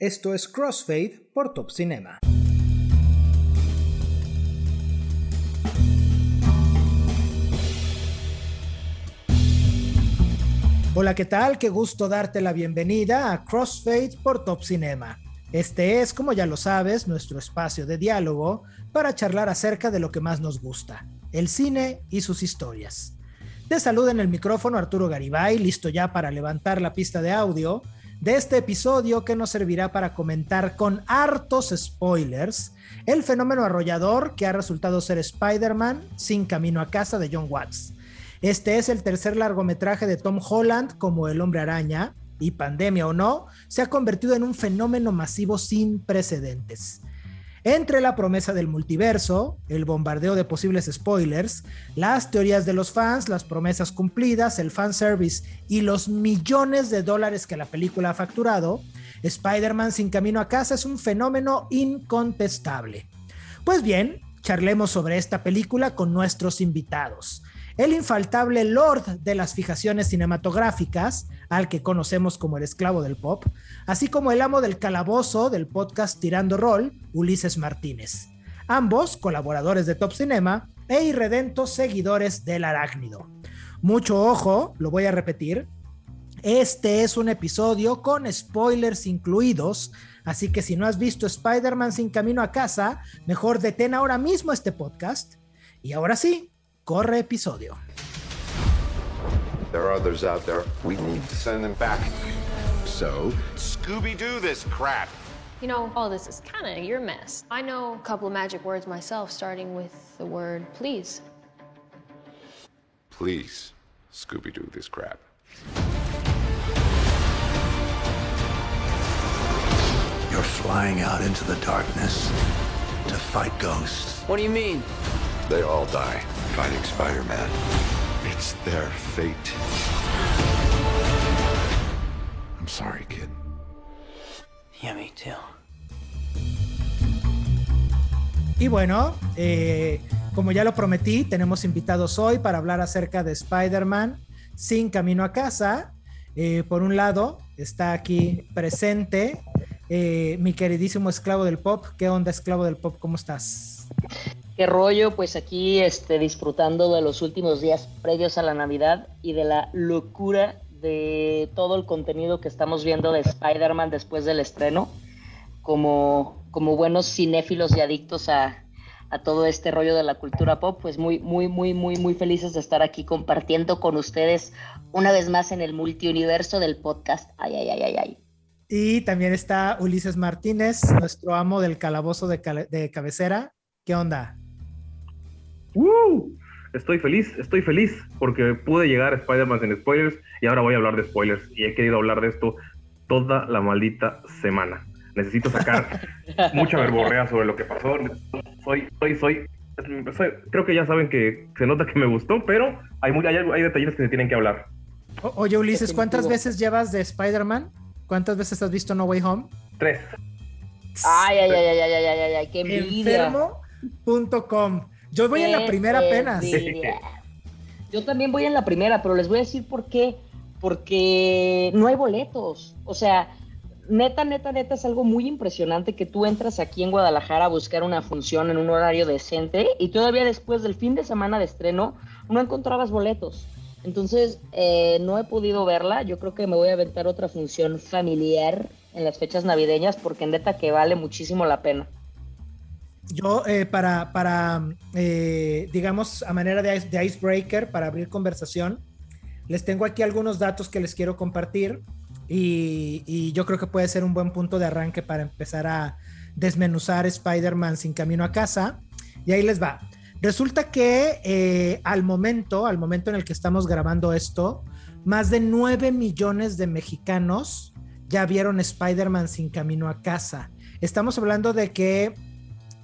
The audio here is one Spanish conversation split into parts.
Esto es Crossfade por Top Cinema. Hola, ¿qué tal? Qué gusto darte la bienvenida a Crossfade por Top Cinema. Este es, como ya lo sabes, nuestro espacio de diálogo para charlar acerca de lo que más nos gusta, el cine y sus historias. Te saluda en el micrófono Arturo Garibay, listo ya para levantar la pista de audio de este episodio que nos servirá para comentar con hartos spoilers el fenómeno arrollador que ha resultado ser Spider-Man sin camino a casa de John Watts. Este es el tercer largometraje de Tom Holland como el hombre araña y pandemia o no, se ha convertido en un fenómeno masivo sin precedentes. Entre la promesa del multiverso, el bombardeo de posibles spoilers, las teorías de los fans, las promesas cumplidas, el fanservice y los millones de dólares que la película ha facturado, Spider-Man sin camino a casa es un fenómeno incontestable. Pues bien, charlemos sobre esta película con nuestros invitados el infaltable lord de las fijaciones cinematográficas, al que conocemos como el esclavo del pop, así como el amo del calabozo del podcast Tirando Rol, Ulises Martínez. Ambos colaboradores de Top Cinema e irredentos seguidores del arácnido. Mucho ojo, lo voy a repetir, este es un episodio con spoilers incluidos, así que si no has visto Spider-Man sin camino a casa, mejor detén ahora mismo este podcast. Y ahora sí, Corre episodio. There are others out there. We need to send them back. So, Scooby-Doo this crap. You know, all this is kind of your mess. I know a couple of magic words myself, starting with the word please. Please, Scooby-Doo this crap. You're flying out into the darkness to fight ghosts. What do you mean? They all die fighting Spider-Man. It's their fate. I'm sorry, kid. Yeah, me too. Y bueno, eh, como ya lo prometí, tenemos invitados hoy para hablar acerca de Spider-Man sin camino a casa. Eh, por un lado, está aquí presente eh, mi queridísimo esclavo del pop. ¿Qué onda, esclavo del pop? ¿Cómo estás? Qué rollo, pues aquí este, disfrutando de los últimos días previos a la Navidad y de la locura de todo el contenido que estamos viendo de Spider-Man después del estreno, como, como buenos cinéfilos y adictos a, a todo este rollo de la cultura pop, pues muy, muy, muy, muy, muy felices de estar aquí compartiendo con ustedes una vez más en el multiuniverso del podcast. Ay, ay, ay, ay, ay. Y también está Ulises Martínez, nuestro amo del calabozo de, de cabecera. ¿Qué onda? ¡Uh! Estoy feliz, estoy feliz porque pude llegar a Spider-Man sin spoilers y ahora voy a hablar de spoilers y he querido hablar de esto toda la maldita semana. Necesito sacar mucha verborrea sobre lo que pasó. Soy, soy, soy, creo que ya saben que se nota que me gustó, pero hay, hay, hay detalles que se tienen que hablar. oye, Ulises, ¿cuántas veces llevas de Spider-Man? ¿Cuántas veces has visto No Way Home? Tres. Ay, ay, ay, ay, ay, ay, ay, ay, qué envidia. Enfermo.com yo voy en la primera apenas. Yo también voy en la primera, pero les voy a decir por qué. Porque no hay boletos. O sea, neta, neta, neta, es algo muy impresionante que tú entras aquí en Guadalajara a buscar una función en un horario decente y todavía después del fin de semana de estreno no encontrabas boletos. Entonces, eh, no he podido verla. Yo creo que me voy a aventar otra función familiar en las fechas navideñas porque neta que vale muchísimo la pena. Yo, eh, para, para eh, digamos, a manera de, de, icebreaker, para abrir conversación, les tengo aquí algunos datos que les quiero compartir y, yo creo que puede ser un buen punto de arranque para empezar a desmenuzar Spider-Man sin camino a casa. Y ahí les va. Resulta que eh, al momento, al momento en el que estamos grabando esto, más de 9 millones de mexicanos ya vieron Spider-Man sin camino a casa. Estamos hablando de que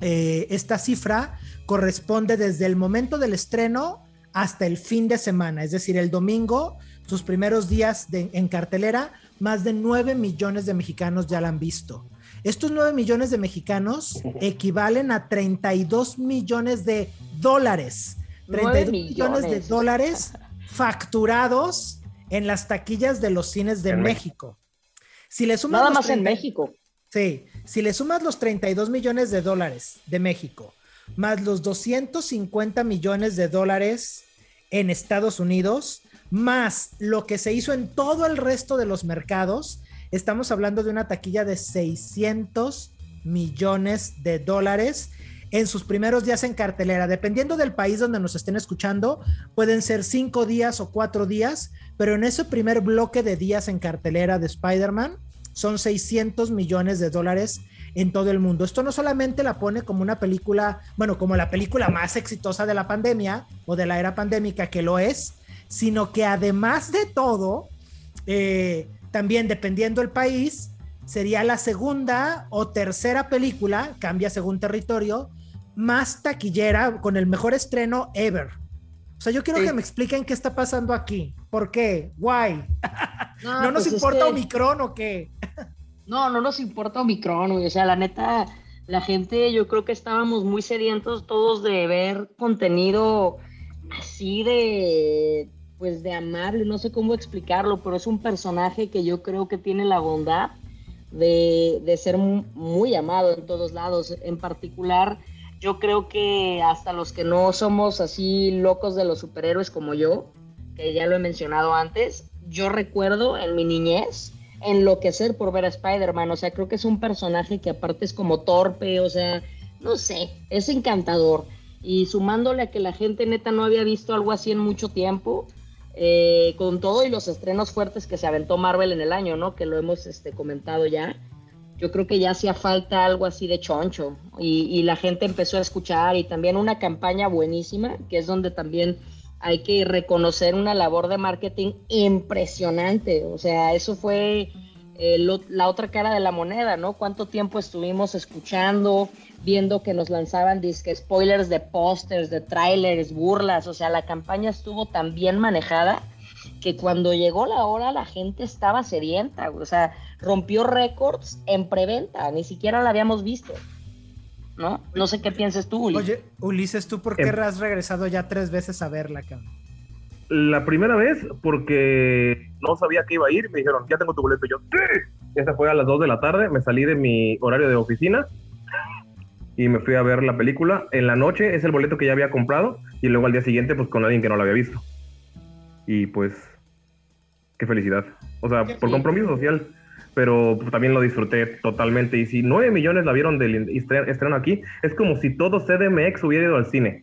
eh, esta cifra corresponde desde el momento del estreno hasta el fin de semana, es decir, el domingo, sus primeros días en cartelera, más de 9 millones de mexicanos ya la han visto. Estos 9 millones de mexicanos equivalen a 32 millones de dólares. 32 millones. de dólares facturados en las taquillas de los cines de México. Si le Nada más en México. Sí, si le sumas los 32 millones de dólares de México, más los 250 millones de dólares en Estados Unidos, más lo que se hizo en todo el resto de los mercados, estamos hablando de una taquilla de 600 millones de dólares en sus primeros días en cartelera. Dependiendo del país donde nos estén escuchando, pueden ser cinco días o cuatro días, pero en ese primer bloque de días en cartelera de Spider-Man son 600 millones de dólares en todo el mundo. Esto no solamente la pone como una película, bueno, como la película más exitosa de la pandemia o de la era pandémica, que lo es, sino que además de todo, eh, también dependiendo el país, sería la segunda o tercera película, cambia según territorio, más taquillera con el mejor estreno ever. O sea, yo quiero que me expliquen qué está pasando aquí. ¿Por qué? Why? ¿No, nos pues importa Omicron o qué? No, no nos importa Omicron, O sea, la neta, la gente, yo creo que estábamos muy sedientos todos de ver contenido así de, pues de amable, no sé cómo explicarlo, pero es un personaje que yo creo que tiene la bondad de, de ser muy amado en todos lados. En particular, yo creo que hasta los que no somos así locos de los superhéroes como yo, que ya lo he mencionado antes, yo recuerdo en mi niñez enloquecer por ver a Spider-Man, o sea, creo que es un personaje que aparte es como torpe, o sea, no sé, es encantador. Y sumándole a que la gente neta no había visto algo así en mucho tiempo, eh, con todo y los estrenos fuertes que se aventó Marvel en el año, ¿no? Que lo hemos este, comentado ya yo creo que ya hacía falta algo así de choncho y, la gente empezó a escuchar y también una campaña buenísima, que es donde también hay que reconocer una labor de marketing impresionante. O sea, eso fue eh, la otra cara de la moneda, ¿no? ¿Cuánto tiempo estuvimos escuchando, viendo que nos lanzaban disque spoilers de pósters, de trailers, burlas? O sea, la campaña estuvo tan bien manejada que cuando llegó la hora la gente estaba sedienta, o sea, rompió récords en preventa, ni siquiera la habíamos visto. ¿No? No sé qué piensas tú, Ulises. Oye, Ulises, ¿tú por qué em. has regresado ya tres veces a verla, cabrón? La primera vez porque no sabía que iba a ir, me dijeron, ya tengo tu boleto. Y yo, ¿qué? Esa fue a las 2 de la tarde, me salí de mi horario de oficina y me fui a ver la película. En la noche es el boleto que ya había comprado y luego al día siguiente pues con alguien que no la había visto. Y pues qué felicidad. O sea, por compromiso social, pero también lo disfruté totalmente. Y si 9 millones la vieron del estreno aquí, es como si todo CDMX hubiera ido al cine.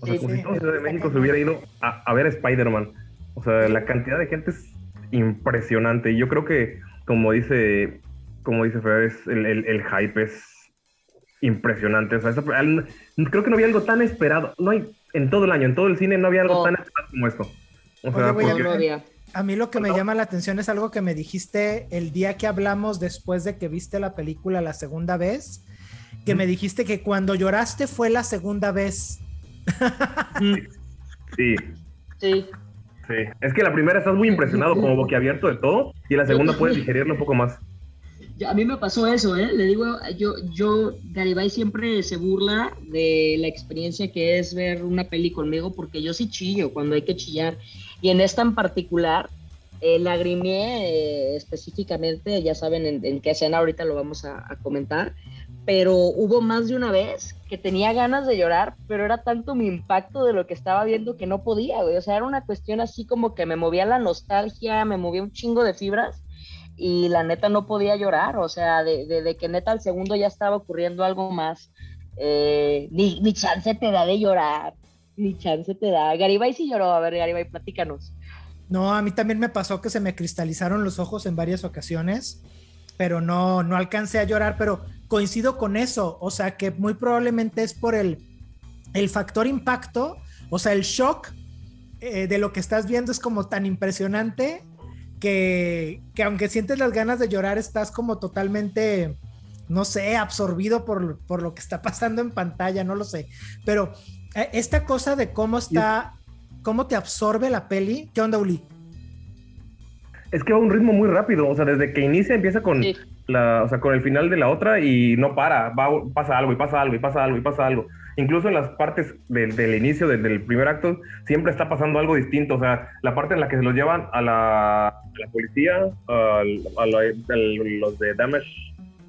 O sea, como si todo CDMX se hubiera ido a, ver Spider-Man. O sea, la cantidad de gente es impresionante. Y yo creo que, como dice, como dice Fer, el, el, hype es impresionante. O sea, creo que no había algo tan esperado. No hay, en todo el año, en todo el cine, no había algo tan esperado como esto. O sea, porque... A mí lo que me llama la atención es algo que me dijiste el día que hablamos después de que viste la película la segunda vez, que me dijiste que cuando lloraste fue la segunda vez. Sí. Sí. Sí. Es que la primera estás muy impresionado, como boquiabierto de todo, y la segunda puedes digerirlo un poco más. a mí me pasó eso, ¿eh? Le digo, yo, yo, Garibay siempre se burla de la experiencia que es ver una peli conmigo, porque yo sí chillo cuando hay que chillar. Y en esta en particular, eh, eh, específicamente, ya saben en, qué escena ahorita lo vamos a, comentar, pero hubo más de una vez que tenía ganas de llorar, pero era tanto mi impacto de lo que estaba viendo que no podía. O sea, era una cuestión así como que me movía la nostalgia, me movía un chingo de fibras y la neta no podía llorar, o sea, de, que neta al segundo ya estaba ocurriendo algo más. Eh, ni chance te da de llorar, ni chance te da. Garibay sí lloró. A ver, Garibay, platícanos. No, a mí también me pasó que se me cristalizaron los ojos en varias ocasiones, pero no, no alcancé a llorar, pero coincido con eso. O sea, que muy probablemente es por el, el factor impacto, o sea, el shock eh, de lo que estás viendo es como tan impresionante que, que aunque sientes las ganas de llorar, estás como totalmente no sé, absorbido por, por, lo que está pasando en pantalla, no lo sé. Pero esta cosa de cómo está, cómo te absorbe la peli, ¿qué onda, Uli? Es que va a un ritmo muy rápido, o sea, desde que inicia empieza con la, o sea, con el final de la otra y no para, va, pasa algo y pasa algo y pasa algo y pasa algo. Incluso en las partes del inicio, del primer acto, siempre está pasando algo distinto. O sea, la parte en la que se los llevan a la, policía, a, los de Damage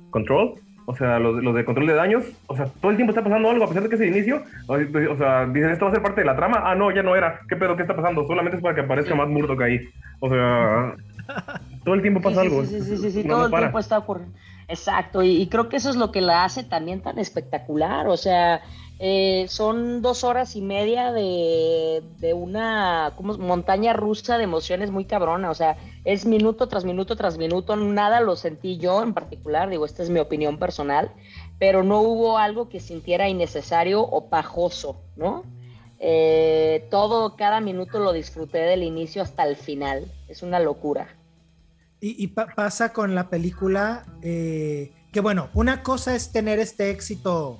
Control, o sea, los, los, de control de daños, o sea, todo el tiempo está pasando algo, a pesar de que es el inicio, o, o sea, dicen, esto va a ser parte de la trama, ah, no, ya no era, ¿qué pedo, qué está pasando? Solamente es para que aparezca más Murdoch ahí, o sea, todo el tiempo pasa sí, algo. Sí, sí, sí, sí, no, todo no el tiempo está ocurriendo. Exacto, y, y, creo que eso es lo que la hace también tan espectacular, o sea, eh, son dos horas y media de, de una como, montaña rusa de emociones muy cabrona, o sea, es minuto tras minuto tras minuto, nada lo sentí yo en particular, digo, esta es mi opinión personal, pero no hubo algo que sintiera innecesario o pajoso, ¿no? Eh, todo, cada minuto lo disfruté del inicio hasta el final, es una locura. Y, y pa pasa con la película, eh, que bueno, una cosa es tener este éxito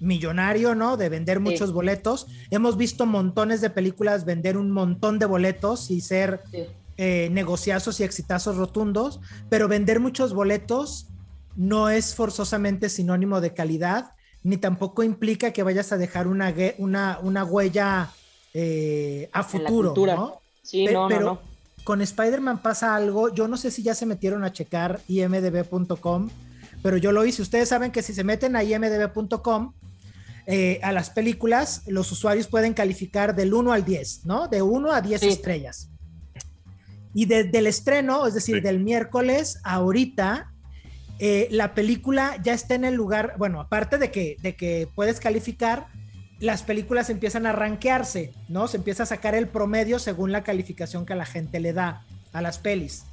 millonario, ¿no? De vender muchos sí. boletos. Hemos visto montones de películas vender un montón de boletos y ser sí. eh, negociazos y exitazos rotundos, pero vender muchos boletos no es forzosamente sinónimo de calidad, ni tampoco implica que vayas a dejar una, una, una huella eh, a futuro, ¿no? Sí, Pe no, pero no, no. con Spider-Man pasa algo, yo no sé si ya se metieron a checar imdb.com, pero yo lo hice. Ustedes saben que si se meten a imdb.com, eh, a las películas, los usuarios pueden calificar del 1 al 10, ¿no? De 1 a 10 sí. estrellas. Y desde el estreno, es decir, sí. del miércoles a ahorita, eh, la película ya está en el lugar, bueno, aparte de que, de que puedes calificar, las películas empiezan a rankearse, ¿no? Se empieza a sacar el promedio según la calificación que la gente le da a las pelis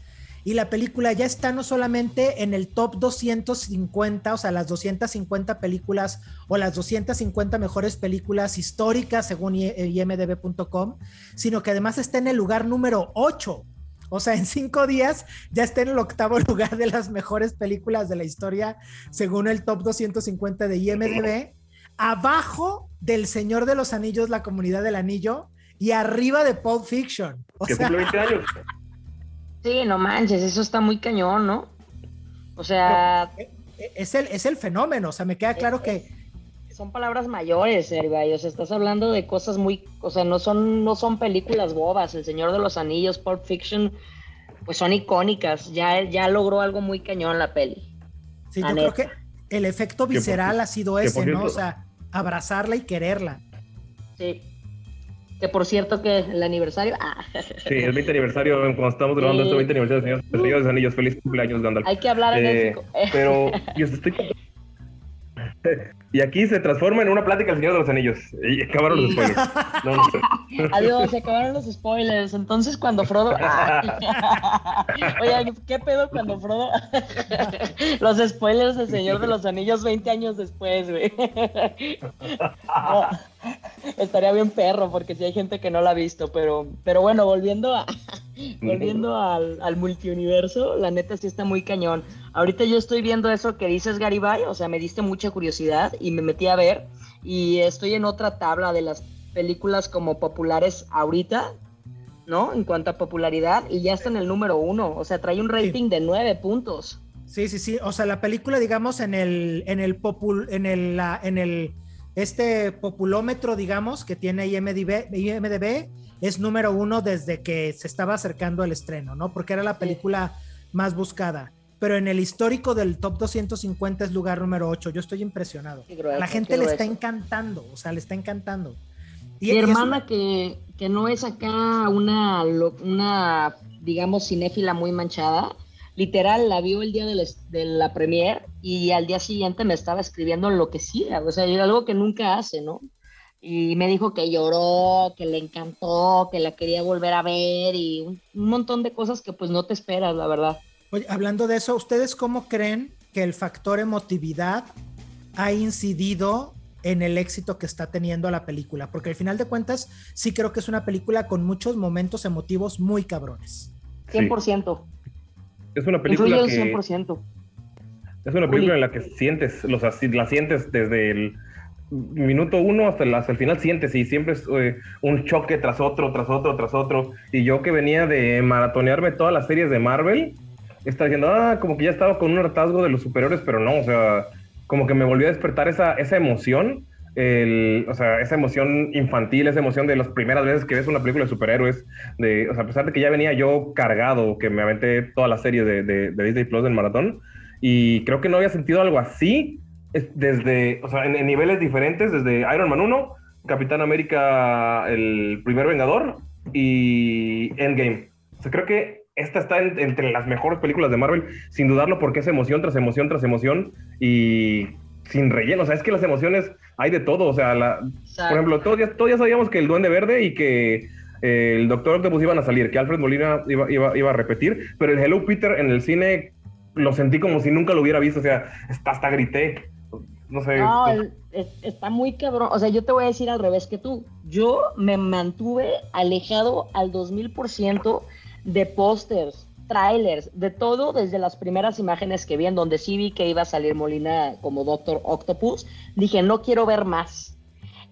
y la película ya está no solamente en el top 250, o sea, las 250 películas o las 250 mejores películas históricas según imdb.com, sino que además está en el lugar número 8. O sea, en cinco días ya está en el octavo lugar de las mejores películas de la historia según el top 250 de IMDb, abajo del Señor de los Anillos, la comunidad del anillo, y arriba de Pulp Fiction. O que sea, cumple 20 años. Sí, no manches, eso está muy cañón, ¿no? O sea... Pero es, el, es el fenómeno, o sea, me queda claro que... Son palabras mayores, Heribay, o sea, estás hablando de cosas muy... O sea, no son, no son películas bobas, El Señor de los Anillos, Pulp Fiction, pues son icónicas, ya, ya logró algo muy cañón la peli. Sí, la yo neta. creo que el efecto visceral ha sido ese, ¿no? O sea, abrazarla y quererla. Sí. Que por cierto que el aniversario. Ah. Sí, el 20 aniversario, cuando estamos grabando sí. este 20 aniversario Señor de los Anillos. Feliz cumpleaños, Gandalf. Hay que hablar en eh, Pero yo estoy. Y aquí se transforma en una plática el Señor de los Anillos. Y acabaron los spoilers. No, no sé. Adiós, se acabaron los spoilers. Entonces, cuando Frodo. Oye, ¿qué pedo cuando Frodo. los spoilers del Señor de los Anillos 20 años después, güey. No, estaría bien perro, porque sí hay gente que no la ha visto. Pero, pero bueno, volviendo a. Volviendo al, al multiuniverso, la neta sí está muy cañón. Ahorita yo estoy viendo eso que dices, Garibay, o sea, me diste mucha curiosidad y me metí a ver. Y estoy en otra tabla de las películas como populares ahorita, ¿no? En cuanto a popularidad, y ya está en el número uno. O sea, trae un rating sí. de nueve puntos. Sí, sí, sí. O sea, la película, digamos, en el, en el popul, en el, la, en el, este populómetro, digamos, que tiene IMDB, IMDB es número uno desde que se estaba acercando el estreno, ¿no? Porque era la película sí. más buscada. Pero en el histórico del top 250 es lugar número 8. Yo estoy impresionado. Grueso, la gente le está encantando, o sea, le está encantando. Y Mi hermana es... que, que no es acá una, una, digamos, cinéfila muy manchada, literal la vio el día de la, de la premier y al día siguiente me estaba escribiendo lo que sí, o sea, algo que nunca hace, ¿no? y me dijo que lloró, que le encantó, que la quería volver a ver y un, un, montón de cosas que pues no te esperas, la verdad. Oye, hablando de eso, ¿ustedes cómo creen que el factor emotividad ha incidido en el éxito que está teniendo la película? Porque al final de cuentas sí creo que es una película con muchos momentos emotivos muy cabrones. 100%. Sí. Es una película Influye que... 100%. Es una película Uy. en la que sientes, los, la sientes desde el minuto uno hasta el, hasta el final sientes y siempre es eh, un choque tras otro, tras otro, tras otro. Y yo que venía de maratonearme todas las series de Marvel, estaba diciendo, ah, como que ya estaba con un hartazgo de los superiores, pero no, o sea, como que me volvió a despertar esa, esa emoción, el, o sea, esa emoción infantil, esa emoción de las primeras veces que ves una película de superhéroes, de, o sea, a pesar de que ya venía yo cargado, que me aventé toda la serie de, de, de Disney Plus del maratón, Y creo que no había sentido algo así desde, o sea, en, niveles diferentes, desde Iron Man 1, Capitán América, el primer Vengador y Endgame. O sea, creo que esta está entre las mejores películas de Marvel, sin dudarlo, porque es emoción tras emoción tras emoción y sin relleno. O sea, es que las emociones hay de todo. O sea, la, por ejemplo, todos ya, todos ya sabíamos que el Duende Verde y que eh, el Doctor Octopus iban a salir, que Alfred Molina iba, iba, iba, a repetir, pero el Hello Peter en el cine lo sentí como si nunca lo hubiera visto. O sea, hasta, hasta grité. No sé. No, está muy cabrón. O sea, yo te voy a decir al revés que tú. Yo me mantuve alejado al 2000% de pósters, trailers, de todo desde las primeras imágenes que vi en donde sí vi que iba a salir Molina como Doctor Octopus. Dije, no quiero ver más.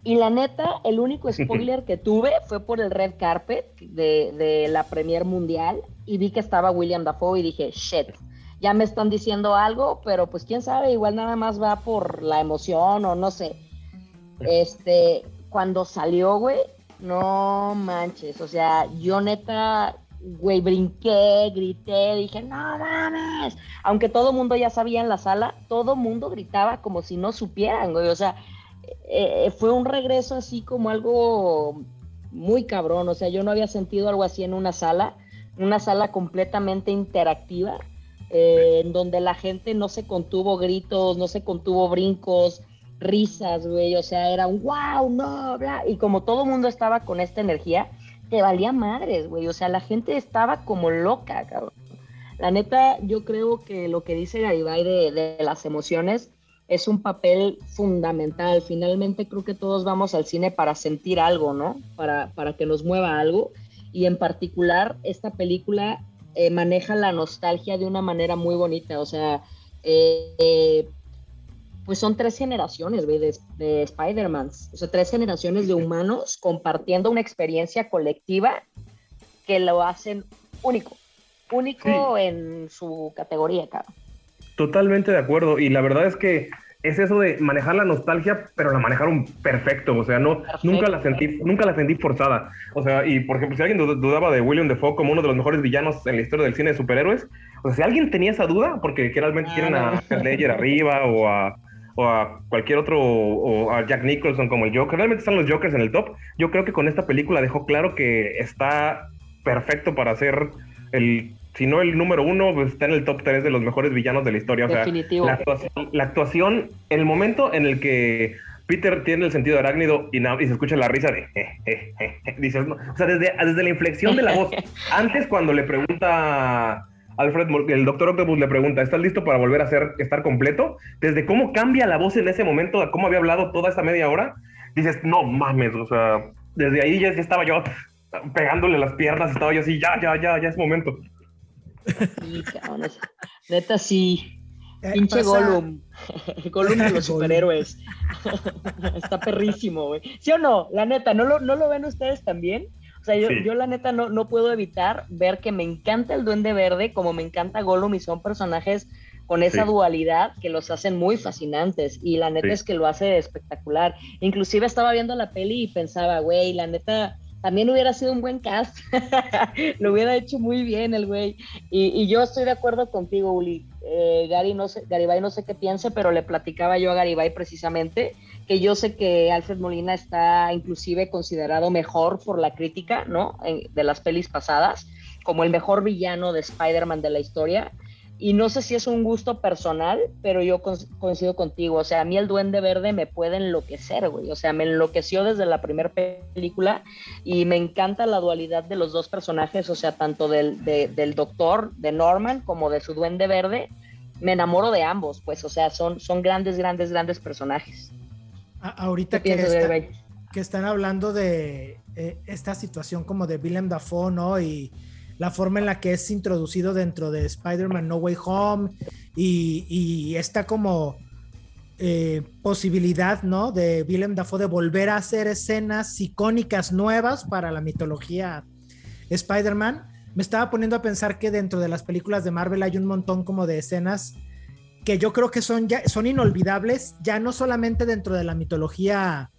Y la neta, el único spoiler que tuve fue por el red carpet de, de la Premier Mundial y vi que estaba William Dafoe y dije, shit ya me están diciendo algo, pero pues quién sabe, igual nada más va por la emoción o no sé. Este, cuando salió, güey, no manches, o sea, yo neta, güey, brinqué, grité, dije, no mames, aunque todo mundo ya sabía en la sala, todo mundo gritaba como si no supieran, güey, o sea, eh, eh, fue un regreso así como algo muy cabrón, o sea, yo no había sentido algo así en una sala, una sala completamente interactiva, eh, en donde la gente no se contuvo gritos, no se contuvo brincos, risas, güey, o sea, era un wow, no, bla, y como todo mundo estaba con esta energía, te valía madres, güey, o sea, la gente estaba como loca, cabrón. La neta, yo creo que lo que dice Garibay de, de las emociones es un papel fundamental. Finalmente creo que todos vamos al cine para sentir algo, ¿no? Para, para que nos mueva algo. Y en particular, esta película eh, maneja la nostalgia de una manera muy bonita. O sea, eh, pues son tres generaciones de, de Spider-Man. O sea, tres generaciones de humanos compartiendo una experiencia colectiva que lo hacen único. Único en su categoría, cabrón. Totalmente de acuerdo. Y la verdad es que es eso de manejar la nostalgia, pero la manejaron perfecto, o sea, no, nunca la sentí, nunca la sentí forzada. O sea, y por ejemplo, si alguien dudaba de William Defoe como uno de los mejores villanos en la historia del cine de superhéroes, o sea, si alguien tenía esa duda, porque realmente quieren a Ledger arriba o a, o a cualquier otro, o a Jack Nicholson como el Joker, realmente están los Jokers en el top. Yo creo que con esta película dejó claro que está perfecto para ser el si no el número uno, pues está en el top 3 de los mejores villanos de la historia. O sea, la actuación, la actuación, el momento en el que Peter tiene el sentido arácnido y, y se escucha la risa de... dices, o sea, desde, desde la inflexión de la voz, antes cuando le pregunta... Alfred, el doctor Octopus le pregunta, ¿estás listo para volver a ser, estar completo? Desde cómo cambia la voz en ese momento, a cómo había hablado toda esa media hora, dices, no mames, o sea, desde ahí ya estaba yo pegándole las piernas, estaba yo así, ya, ya, ya, ya es momento. Sí, cabrón. Neta, sí. Eh, Pinche Gollum. Gollum de los superhéroes. Está perrísimo, güey. ¿Sí o no? La neta, ¿no lo, no lo ven ustedes también? O sea, yo, yo la neta no, no puedo evitar ver que me encanta el Duende Verde, como me encanta Gollum, y son personajes con esa dualidad que los hacen muy fascinantes. Y la neta es que lo hace espectacular. Inclusive estaba viendo la peli y pensaba, güey, la neta también hubiera sido un buen cast. lo hubiera hecho muy bien el güey. Y, yo estoy de acuerdo contigo, Uli. Eh, Gary no sé, Garibay no sé qué piense, pero le platicaba yo a Garibay precisamente que yo sé que Alfred Molina está inclusive considerado mejor por la crítica, ¿no? de las pelis pasadas, como el mejor villano de Spider-Man de la historia y no sé si es un gusto personal, pero yo coincido contigo. O sea, a mí el Duende Verde me puede enloquecer, güey. O sea, me enloqueció desde la primera película y me encanta la dualidad de los dos personajes, o sea, tanto del, del doctor, de Norman, como de su Duende Verde. Me enamoro de ambos, pues, o sea, son, son grandes, grandes, grandes personajes. Ahorita que, que están hablando de eh, esta situación como de Willem Dafoe, ¿no? Y la forma en la que es introducido dentro de Spider-Man No Way Home y, esta como eh, posibilidad, ¿no? De Willem Dafoe de volver a hacer escenas icónicas nuevas para la mitología Spider-Man. Me estaba poniendo a pensar que dentro de las películas de Marvel hay un montón como de escenas que yo creo que son, ya, son inolvidables, ya no solamente dentro de la mitología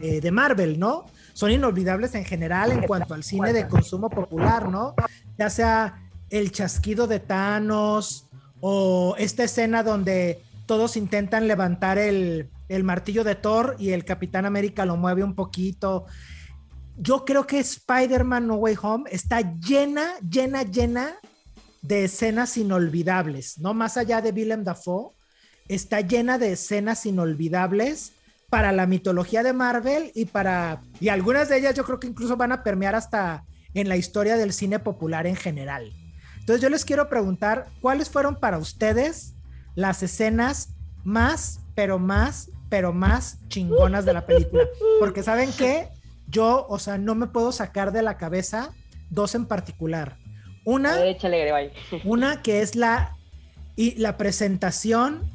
eh, de Marvel, ¿no? son inolvidables en general en cuanto al cine de consumo popular, ¿no? Ya sea el chasquido de Thanos o esta escena donde todos intentan levantar el, el martillo de Thor y el Capitán América lo mueve un poquito. Yo creo que Spider-Man No Way Home está llena, llena, llena de escenas inolvidables, ¿no? Más allá de Willem Dafoe, está llena de escenas inolvidables para la mitología de Marvel y para, y algunas de ellas yo creo que incluso van a permear hasta en la historia del cine popular en general. Entonces yo les quiero preguntar, ¿cuáles fueron para ustedes las escenas más, pero más, pero más chingonas de la película? Porque saben que yo, o sea, no me puedo sacar de la cabeza dos en particular. Una, una que es la, y la presentación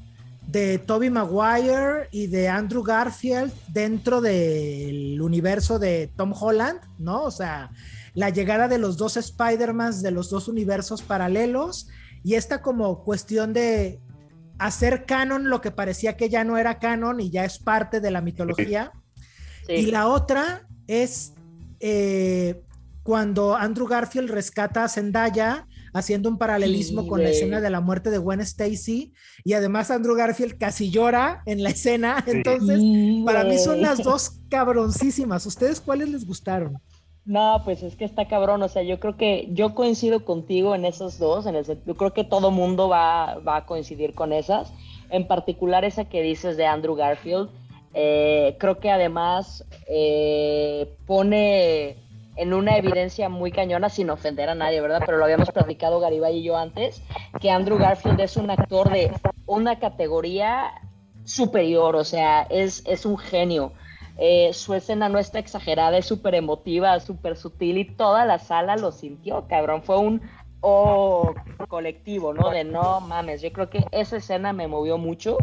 de Toby Maguire y de Andrew Garfield dentro del universo de Tom Holland, ¿no? O sea, la llegada de los dos Spider-Man de los dos universos paralelos y esta como cuestión de hacer canon lo que parecía que ya no era canon y ya es parte de la mitología. Y la otra es eh, cuando Andrew Garfield rescata a Zendaya haciendo un paralelismo con la escena de la muerte de Gwen Stacy y además Andrew Garfield casi llora en la escena, entonces para mí son las dos cabroncísimas. ¿Ustedes cuáles les gustaron? No, pues es que está cabrón, o sea, yo creo que yo coincido contigo en esos dos, en ese, yo creo que todo mundo va, va a coincidir con esas, en particular esa que dices de Andrew Garfield, eh, creo que además eh, pone en una evidencia muy cañona, sin ofender a nadie, ¿verdad? Pero lo habíamos platicado Garibay y yo antes, que Andrew Garfield es un actor de una categoría superior, o sea, es, es un genio. Eh, su escena no está exagerada, es súper emotiva, súper sutil y toda la sala lo sintió, cabrón. Fue un oh, colectivo, ¿no? De no mames, yo creo que esa escena me movió mucho.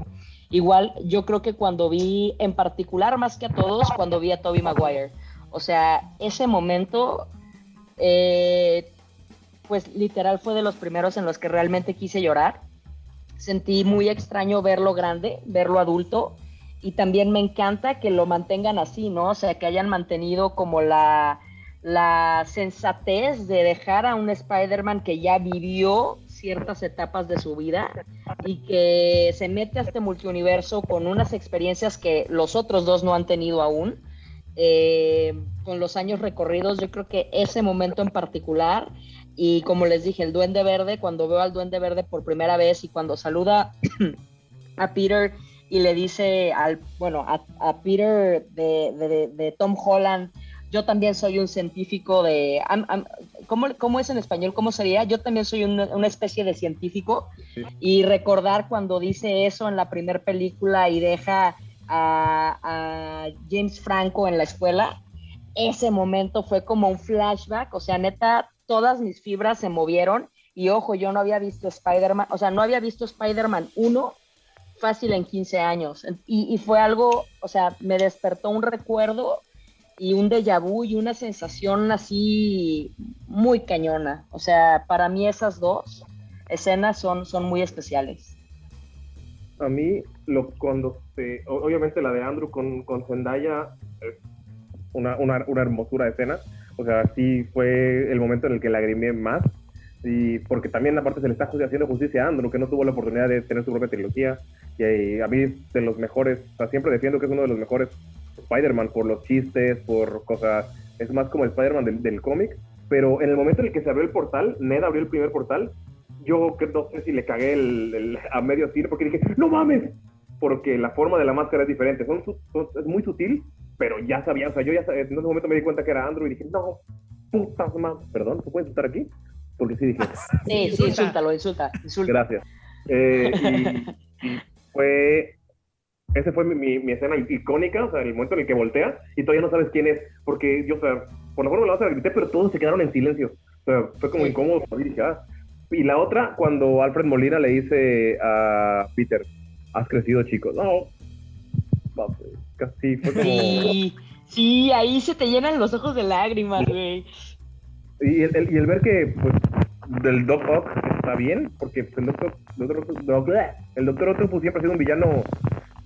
Igual, yo creo que cuando vi, en particular más que a todos, cuando vi a Toby Maguire o sea, ese momento, eh, pues literal fue de los primeros en los que realmente quise llorar. Sentí muy extraño verlo grande, verlo adulto, y también me encanta que lo mantengan así, ¿no? O sea, que hayan mantenido como la, la sensatez de dejar a un Spider-Man que ya vivió ciertas etapas de su vida y que se mete a este multiuniverso con unas experiencias que los otros dos no han tenido aún eh, con los años recorridos, yo creo que ese momento en particular, y como les dije, el duende verde, cuando veo al duende verde por primera vez y cuando saluda a Peter y le dice al, bueno, a, Peter de, Tom Holland, yo también soy un científico de... ¿cómo, es en español? ¿Cómo sería? Yo también soy una, especie de científico. Y recordar cuando dice eso en la primera película y deja a, James Franco en la escuela, ese momento fue como un flashback, o sea, neta, todas mis fibras se movieron y ojo, yo no había visto Spider-Man, o sea, no había visto Spider-Man 1 fácil en 15 años y, fue algo, o sea, me despertó un recuerdo y un déjà vu y una sensación así muy cañona, o sea, para mí esas dos escenas son, son muy especiales. A mí, lo, cuando se, obviamente la de Andrew con, con Zendaya una, una, una, hermosura de escena. O sea, sí fue el momento en el que lagrimé más. Y porque también aparte se le está haciendo justicia a Andrew, que no tuvo la oportunidad de tener su propia trilogía. Y, a mí de los mejores, o sea, siempre defiendo que es uno de los mejores Spider-Man por los chistes, por cosas, es más como el Spider-Man del, del cómic. Pero en el momento en el que se abrió el portal, Ned abrió el primer portal, yo no sé si le cagué el, a medio tiro porque dije, no mames, porque la forma de la máscara es diferente, son, es muy sutil, pero ya sabía, o sea, yo ya sabía, en ese momento me di cuenta que era Andrew y dije, no, putas más, perdón, ¿se puede estar aquí? Porque sí dije. Sí, sí, insúltalo, insulta, insulta. Gracias. Eh, y, fue, ese fue mi, mi, escena icónica, o sea, el momento en el que voltea y todavía no sabes quién es, porque yo, o sea, por la forma la vas grité, pero todos se quedaron en silencio. O sea, fue como incómodo. Y dije, ah, y la otra, cuando Alfred Molina le dice a Peter, has crecido, chico. No, casi fue como... Sí, ahí se te llenan los ojos de lágrimas, güey. Y el, y el ver que, pues, del Doc Ock está bien, porque el Doctor, el Doctor Octopus siempre ha sido un villano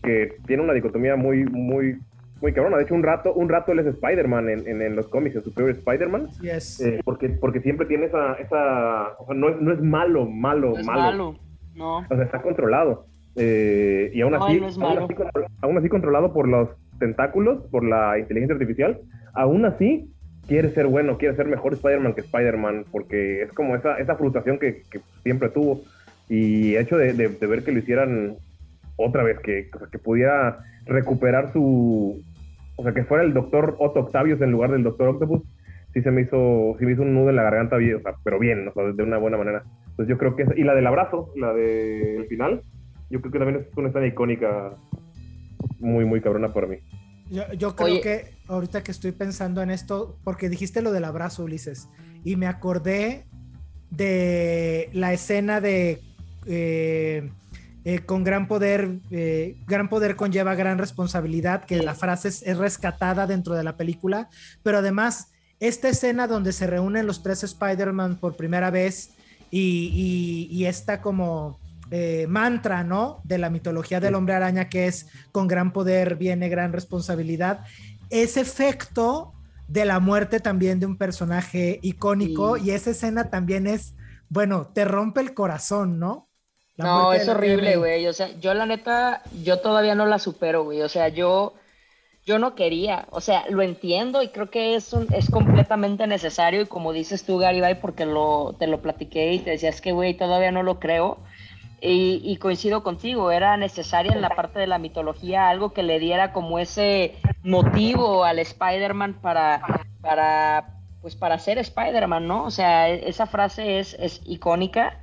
que tiene una dicotomía muy, muy muy cabrona. De hecho, un rato, un rato él es Spider-Man en, en, los cómics, el Superior Spider-Man. Yes. Eh, porque, porque siempre tiene esa, esa o sea, no es, no es malo, malo, no es malo. No. O sea, está controlado. Eh, y aún así, no aún, malo. así, aún así controlado por los tentáculos, por la inteligencia artificial, aún así quiere ser bueno, quiere ser mejor Spider-Man que Spider-Man, porque es como esa, esa frustración que, que siempre tuvo. Y el hecho de, de- de ver que lo hicieran otra vez, que, que pudiera recuperar su... O sea, que fuera el doctor Otto Octavius en lugar del doctor Octopus, sí se me hizo, sí me hizo un nudo en la garganta, bien, o sea, pero bien, o sea, de una buena manera. Entonces yo creo que... es- y la del abrazo, la del final, yo creo que también es una escena icónica muy, muy cabrona para mí. Yo, yo creo Oye. que ahorita que estoy pensando en esto, porque dijiste lo del abrazo, Ulises, y me acordé de la escena de eh, eh, con gran poder, eh, gran poder conlleva gran responsabilidad, que la frase es, es rescatada dentro de la película, pero además esta escena donde se reúnen los tres Spider-Man por primera vez y, y- y esta como eh, mantra, ¿no? De la mitología del hombre araña que es con gran poder viene gran responsabilidad. Ese efecto de la muerte también de un personaje icónico Sí. y esa escena también es, bueno, te rompe el corazón, ¿no? La no, es horrible, güey. O sea, yo la neta, yo todavía no la supero, güey. O sea, yo, yo no quería. O sea, lo entiendo y creo que es, un, es completamente necesario. Y como dices tú, Garibay, porque lo, te lo platiqué y te decía, es que, güey, todavía no lo creo. Y, y coincido contigo, era necesaria en la parte de la mitología algo que le diera como ese motivo al Spider-Man para, para, pues para ser Spider-Man, ¿no? O sea, e- esa frase es, es icónica.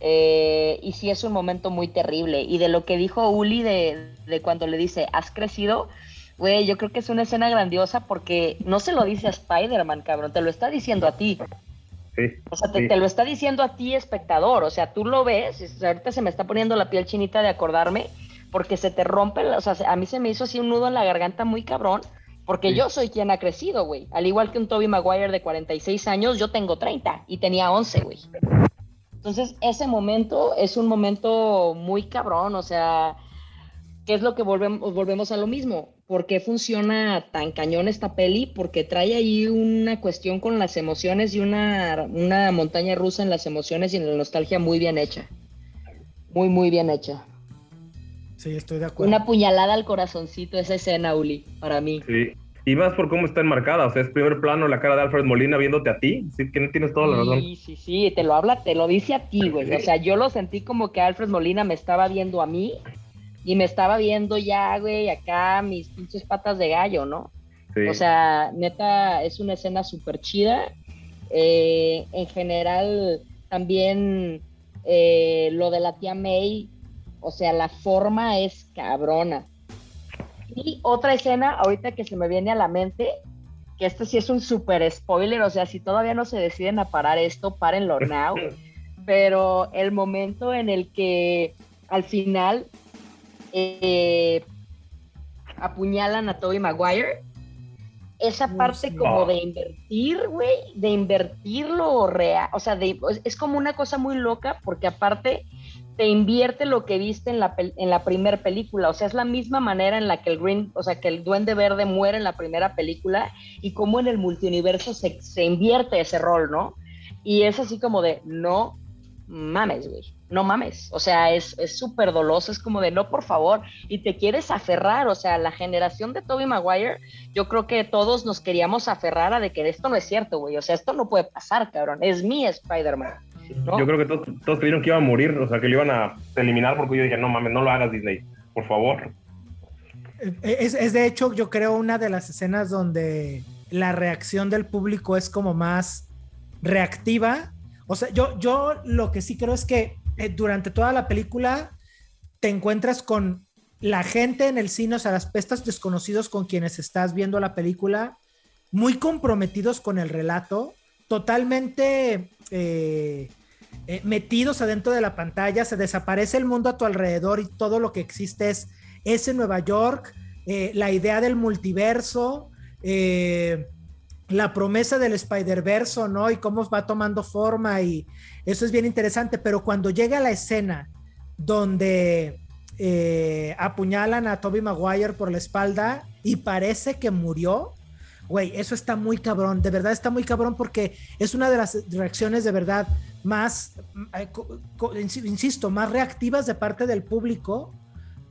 Eh, y sí es un momento muy terrible. Y de lo que dijo Uli de, de cuando le dice, has crecido, güey, yo creo que es una escena grandiosa porque no se lo dice a Spider-Man, cabrón, te lo está diciendo a ti. Sí. O sea, te, sí. te lo está diciendo a ti, espectador. O sea, tú lo ves. y ahorita se me está poniendo la piel chinita de acordarme porque se te rompe. O sea, se- a mí se me hizo así un nudo en la garganta muy cabrón. Porque Sí. yo soy quien ha crecido, güey. Al igual que un Toby Maguire de 46 años, yo tengo 30 y tenía 11, güey. Entonces, ese momento es un momento muy cabrón. O sea, ¿qué es lo que volvemos, volvemos a lo mismo? ¿Por qué funciona tan cañón esta peli? Porque trae ahí una cuestión con las emociones y una, una montaña rusa en las emociones y en la nostalgia muy bien hecha. Muy, muy bien hecha. Sí, estoy de acuerdo. Una puñalada al corazoncito esa escena, Uli, para mí. Sí. Y más por cómo está enmarcada, o sea, es primer plano la cara de Alfred Molina viéndote a ti, sí que no tienes toda la razón. Sí, sí, sí, te lo habla, te lo dice a ti, güey. O sea, yo lo sentí como que Alfred Molina me estaba viendo a mí y me estaba viendo ya, güey, acá mis pinches patas de gallo, ¿no? Sí. O sea, neta, es una escena súper chida. Eh, en general, también eh, lo de la tía May, o sea, la forma es cabrona. Y otra escena, ahorita que se me viene a la mente, que este sí es un súper spoiler, o sea, si todavía no se deciden a parar esto, párenlo now. Pero el momento en el que al final eh, apuñalan a Toby Maguire, esa parte como de invertir, güey, de invertirlo real, o sea, de- es como una cosa muy loca porque aparte te invierte lo que viste en la, en la primera película, o sea, es la misma manera en la que el Green, o sea, que el Duende Verde muere en la primera película y como en el multiuniverso se, se invierte ese rol, ¿no? Y es así como de, no mames, güey, no mames, o sea, es es súper doloso, es como de, no, por favor, y te quieres aferrar, o sea, la generación de Toby Maguire, yo creo que todos nos queríamos aferrar a de que esto no es cierto, güey, o sea, esto no puede pasar, cabrón, es mi Spider-Man. ¿No? Yo creo que todos, todos creyeron que iba a morir, o sea, que lo iban a eliminar porque yo dije, no mames, no lo hagas Disney, por favor. Eh, Es, es de hecho, yo creo, una de las escenas donde la reacción del público es como más reactiva. O sea, yo, yo lo que sí creo es que eh, durante toda la película te encuentras con la gente en el cine, o sea, las pestas desconocidos con quienes estás viendo la película, muy comprometidos con el relato, totalmente eh, eh, metidos adentro de la pantalla, se desaparece el mundo a tu alrededor y todo lo que existe es ese Nueva York, eh, la idea del multiverso, eh, la promesa del Spider-Verso, ¿no? Y cómo va tomando forma y eso es bien interesante, pero cuando llega la escena donde apuñalan a Toby Maguire por la espalda y parece que murió, Güey, eso está muy cabrón, de verdad está muy cabrón porque es una de las reacciones de verdad más, eh, insisto, más reactivas de parte del público.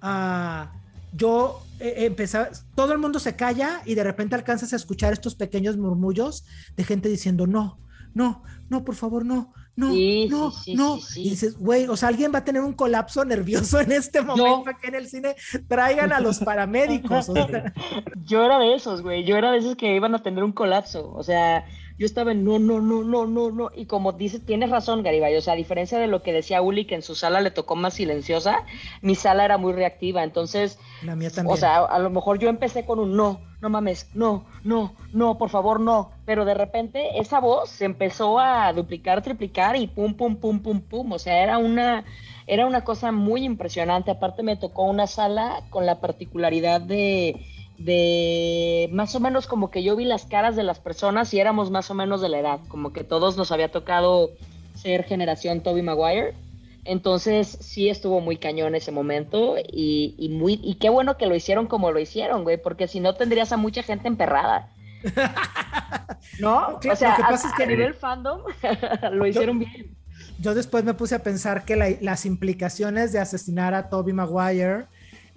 Ah, yo eh, empezaba, todo el mundo se calla y de repente alcanzas a escuchar estos pequeños murmullos de gente diciendo no, no, no, por favor, no, no, Sí, no, sí, no. sí. Y dices, güey, o sea, alguien va a tener un colapso nervioso en este momento aquí en el cine. Traigan a los paramédicos. o sea. Yo era de esos, güey. Yo era de esos que iban a tener un colapso. O sea, yo estaba en no, no, no, no, no, no. Y como dices, tienes razón, Garibay. O sea, a diferencia de lo que decía Uli, que en su sala le tocó más silenciosa, mi sala era muy reactiva. Entonces, La mía también. o sea, a lo mejor yo empecé con un no, no mames, no, no, no, por favor, no. Pero de repente esa voz se empezó a duplicar, triplicar y pum, pum, pum, pum, pum. O sea, era una, era una cosa muy impresionante. Aparte me tocó una sala con la particularidad de, de más o menos como que yo vi las caras de las personas y éramos más o menos de la edad. Como que todos nos había tocado ser generación Toby Maguire. Entonces sí estuvo muy cañón ese momento y, y muy y qué bueno que lo hicieron como lo hicieron, güey, porque si no tendrías a mucha gente emperrada. ¿No? Claro, o sea, lo que a, pasa es que- a nivel fandom lo hicieron bien. Yo después me puse a pensar que la- las implicaciones de asesinar a Toby Maguire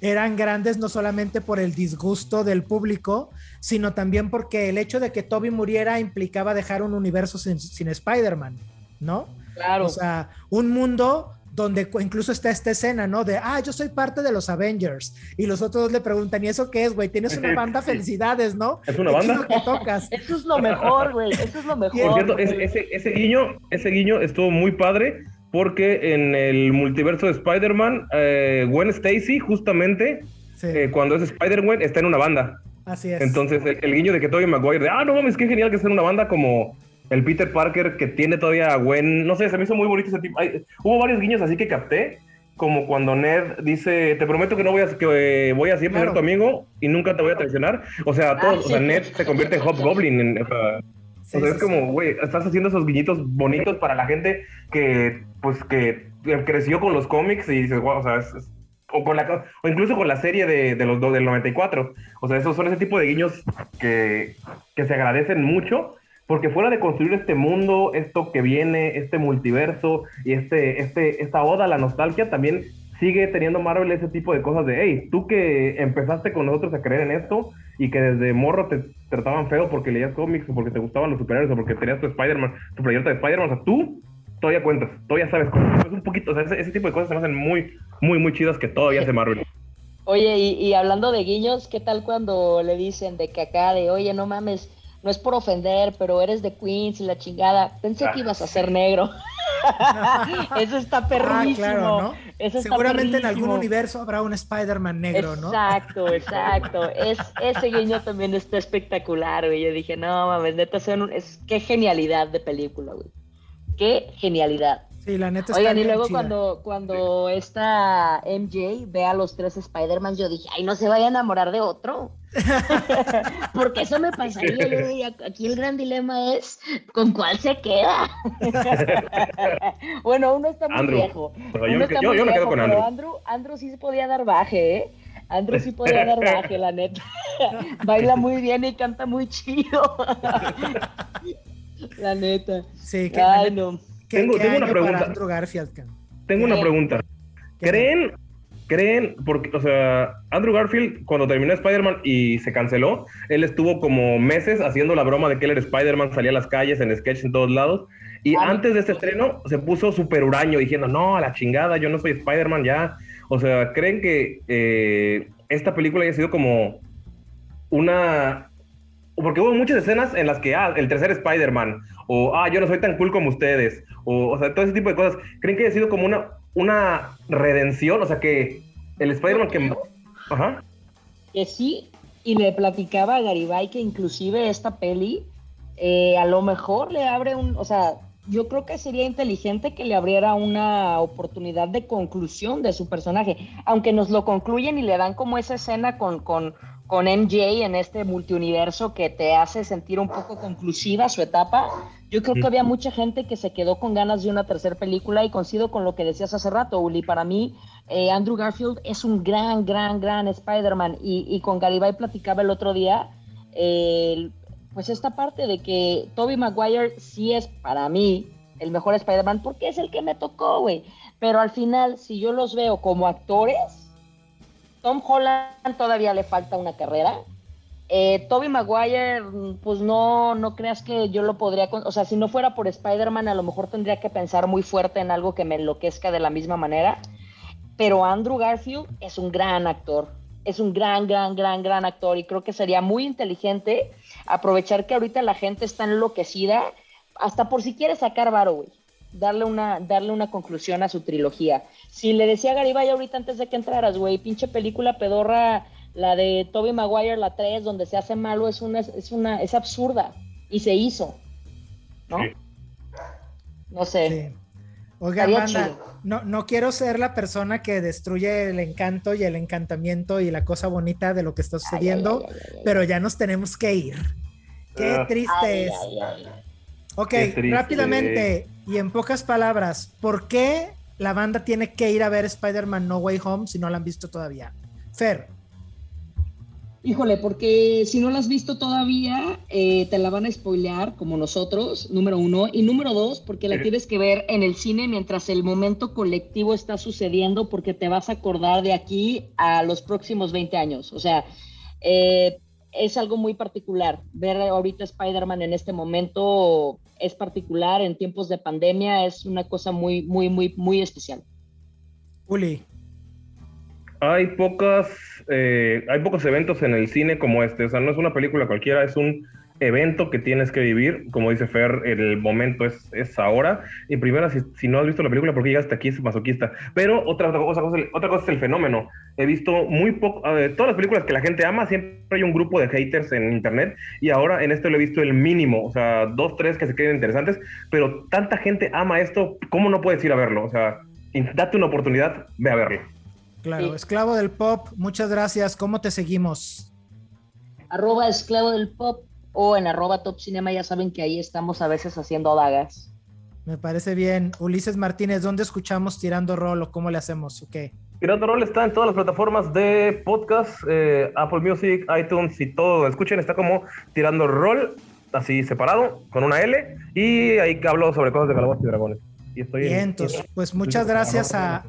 eran grandes no solamente por el disgusto del público, sino también porque el hecho de que Toby muriera implicaba dejar un universo sin, sin Spider-Man, ¿no? Claro. O sea, un mundo donde incluso está esta escena, ¿no? De, ah, yo soy parte de los Avengers. Y los otros le preguntan, ¿y eso qué es, güey? Tienes una banda, felicidades, ¿no? ¿Es una ¿Qué banda? lo que tocas? Eso es lo mejor, güey. Eso es lo mejor. Por cierto, ese, ese, ese guiño, ese guiño estuvo muy padre porque en el multiverso de Spider-Man, eh, Gwen Stacy, justamente, Sí, eh, cuando es Spider-Gwen, está en una banda. así es. Entonces, el, el guiño de que Tobey Maguire, de, ah, no mames, qué genial que sea en una banda como el Peter Parker que tiene todavía a Gwen. No sé, se me hizo muy bonito ese tipo. Hubo varios guiños así que capté, como cuando Ned dice, te prometo que no voy a, que eh, voy a siempre Claro. ser tu amigo y nunca te voy a traicionar. O sea, todos, o sea. Ned se convierte en Hobgoblin. En, o sea, Sí, o sea, sí, es como, güey, estás haciendo esos guiñitos bonitos para la gente que, pues, que creció con los cómics y dices, o con la, o incluso con la serie de, de los do- del 94. O sea, esos son ese tipo de guiños que, que se agradecen mucho. Porque fuera de construir este mundo, esto que viene, este multiverso y este, este, esta oda a la nostalgia, también sigue teniendo Marvel ese tipo de cosas de, hey, tú que empezaste con nosotros a creer en esto y que desde morro te trataban feo porque leías cómics o porque te gustaban los superhéroes o porque tenías tu Spider-Man, tu playerta de Spider-Man, o sea, tú todavía cuentas, todavía sabes cómo. Es un poquito, o sea, ese, ese tipo de cosas se me hacen muy, muy, muy chidas que todavía hace Marvel. Oye, y, y hablando de guiños, ¿qué tal cuando le dicen de que acá de, oye, no mames, no es por ofender, pero eres de Queens y la chingada? Pensé que ibas a ser negro. Eso está Ah, perrísimo. claro, ¿no? Eso está Seguramente en algún universo habrá un Spider-Man negro, ¿no? Exacto, exacto. Es, ese guiño también está espectacular, güey. Yo dije, no mames, neta, son un- es, qué genialidad de película, güey. Qué genialidad. Sí, la neta está Oigan, y luego chida. cuando, cuando esta MJ ve a los tres Spider-Man, yo dije, ay, no se vaya a enamorar de otro. Porque eso me pasaría. Yo diría, aquí el gran dilema es, ¿con cuál se queda? bueno, uno está muy Andrew. viejo. Pero yo está quedo- yo- muy yo me quedo con pero Andrew. Andrew. Andrew sí se podía dar baje, ¿eh? Andrew sí podía dar baje, la neta. Baila muy bien y canta muy chido. La neta. Sí, que, la Ay, neta- no. ¿qué- Tengo- qué tengo una año pregunta. para Andrew Garfield. can? Tengo una pregunta. ¿Creen, creen, porque, o sea, Andrew Garfield, cuando terminó Spider-Man y se canceló, él estuvo como meses haciendo la broma de que él era Spider-Man, salía a las calles, en sketch en todos lados. Y Ah, antes de este estreno se puso súper huraño diciendo, no, a la chingada, yo no soy Spider-Man ya. O sea, ¿creen que eh, esta película haya sido como una... Porque hubo muchas escenas en las que, ah, el tercer Spider-Man, o, ah, yo no soy tan cool como ustedes, o, o sea, todo ese tipo de cosas. ¿Creen que haya sido como una, una redención? O sea, que el Spider-Man que... Ajá. Que sí, y le platicaba a Garibay que inclusive esta peli eh, a lo mejor le abre un, o sea, yo creo que sería inteligente que le abriera una oportunidad de conclusión de su personaje, aunque nos lo concluyen y le dan como esa escena con, con, con MJ en este multiuniverso que te hace sentir un poco conclusiva su etapa. Yo creo que había mucha gente que se quedó con ganas de una tercera película y coincido con lo que decías hace rato, Uli. Para mí, eh, Andrew Garfield es un gran, gran, gran Spider-Man. Y, y con Garibay platicaba el otro día, eh, pues esta parte de que Toby Maguire sí es para mí el mejor Spider-Man porque es el que me tocó, güey. Pero al final, si yo los veo como actores, Tom Holland todavía le falta una carrera. Eh, Toby Maguire, pues no, no creas que yo lo podría, o sea, si no fuera por Spider-Man, a lo mejor tendría que pensar muy fuerte en algo que me enloquezca de la misma manera. Pero Andrew Garfield es un gran actor, es un gran, gran, gran, gran actor y creo que sería muy inteligente aprovechar que ahorita la gente está enloquecida, hasta por si quiere sacar varo, güey. Darle una, darle una conclusión a su trilogía. Si le decía a Garibay ahorita antes de que entraras, güey, pinche película pedorra, la de Toby Maguire, la 3, donde se hace malo, es una, es una, es absurda. Y se hizo. ¿No? No sé. Oiga, Amanda, no, no quiero ser la persona que destruye el encanto y el encantamiento y la cosa bonita de lo que está sucediendo, pero ya nos tenemos que ir. Qué ah. triste es. Ok, rápidamente y en pocas palabras, ¿por qué la banda tiene que ir a ver Spider-Man No Way Home si no la han visto todavía? Fer. Híjole, porque si no la has visto todavía, eh, te la van a spoilear como nosotros, número uno. Y número dos, porque la tienes que ver en el cine mientras el momento colectivo está sucediendo, porque te vas a acordar de aquí a los próximos 20 años. O sea, eh, es algo muy particular. Ver ahorita Spider-Man en este momento es particular, en tiempos de pandemia es una cosa muy, muy, muy, muy especial. Uli. Hay pocas eh, hay pocos eventos en el cine como este, o sea, no es una película cualquiera, es un evento que tienes que vivir, como dice Fer, el momento es, es ahora, y primero, si, no has visto la película, ¿por qué llegaste aquí? Es masoquista, pero otra, otra, cosa, otra cosa es el fenómeno, he visto muy poco, todas las películas que la gente ama, siempre hay un grupo de haters en internet, y ahora en esto lo he visto el mínimo, o sea, dos, tres que se queden interesantes, pero tanta gente ama esto, ¿cómo no puedes ir a verlo? O sea, date una oportunidad, ve a verlo. Claro, esclavo del pop, muchas gracias. ¿Cómo te seguimos? Arroba esclavo del pop o en arroba top cinema, ya saben que ahí estamos a veces haciendo dagas. Me parece bien. Ulises Martínez, ¿dónde escuchamos Tirando Rol o cómo le hacemos? Okay. Tirando Rol está en todas las plataformas de podcast, eh, Apple Music, iTunes y todo. Escuchen, está como Tirando Rol, así separado, con una L. Y ahí hablo sobre cosas de calabozos y dragones. Y estoy bien, entonces, pues muchas gracias a,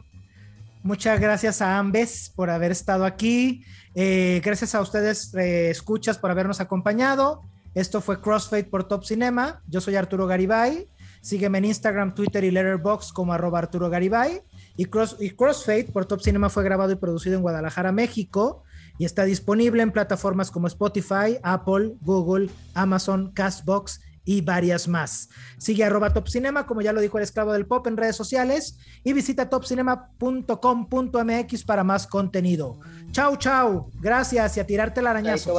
Muchas gracias a Ambes por haber estado aquí. Eh, gracias a ustedes, eh, escuchas, por habernos acompañado. Esto fue Crossfade por Top Cinema. Yo soy Arturo Garibay. Sígueme en Instagram, Twitter y Letterboxd como arroba Arturo Garibay. Y, Cross, y Crossfade por Top Cinema fue grabado y producido en Guadalajara, México. Y está disponible en plataformas como Spotify, Apple, Google, Amazon, Castbox y varias más. Sigue arroba Top Cinema, como ya lo dijo el esclavo del pop en redes sociales, y visita topcinema.com.mx para más contenido. Chau, chau. Gracias y a tirarte el arañazo.